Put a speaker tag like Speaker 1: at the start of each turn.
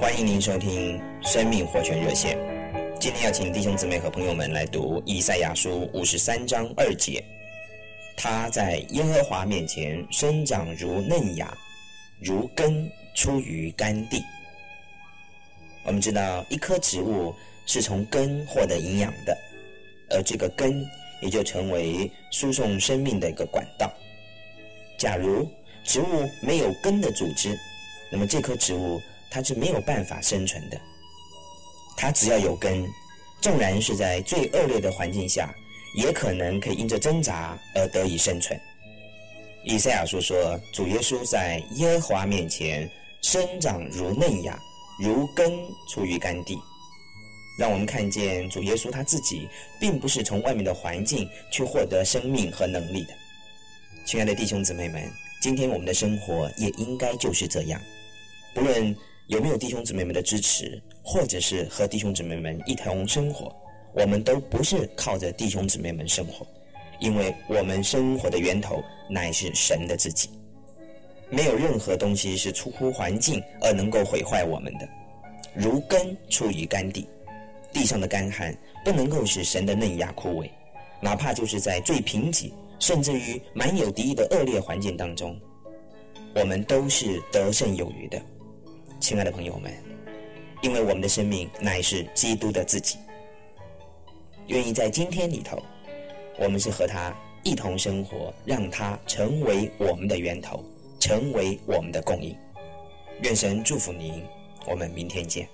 Speaker 1: 欢迎您收听生命活泉热线。今天要请弟兄姊妹和朋友们来读以赛亚书五十三章二节。他在耶和华面前生长如嫩芽，如根出于干地。我们知道，一棵植物是从根获得营养的，而这个根也就成为输送生命的一个管道。假如植物没有根的组织，那么这棵植物它是没有办法生存的。它只要有根，纵然是在最恶劣的环境下，也可能可以因着挣扎而得以生存。以赛亚书说，主耶稣在耶和华面前生长如嫩芽。如根出于干地，让我们看见主耶稣他自己，并不是从外面的环境去获得生命和能力的。亲爱的弟兄姊妹们，今天我们的生活也应该就是这样。不论有没有弟兄姊妹们的支持，或者是和弟兄姊妹们一同生活，我们都不是靠着弟兄姊妹们生活，因为我们生活的源头乃是神的自己。没有任何东西是出乎环境而能够毁坏我们的，如根出于干地，地上的干旱不能够使神的嫩芽枯萎，哪怕就是在最贫瘠，甚至于满有敌意的恶劣环境当中，我们都是得胜有余的。亲爱的朋友们，因为我们的生命乃是基督的自己，愿意在今天里头，我们是和他一同生活，让他成为我们的源头。成为我们的供应，愿神祝福您，我们明天见。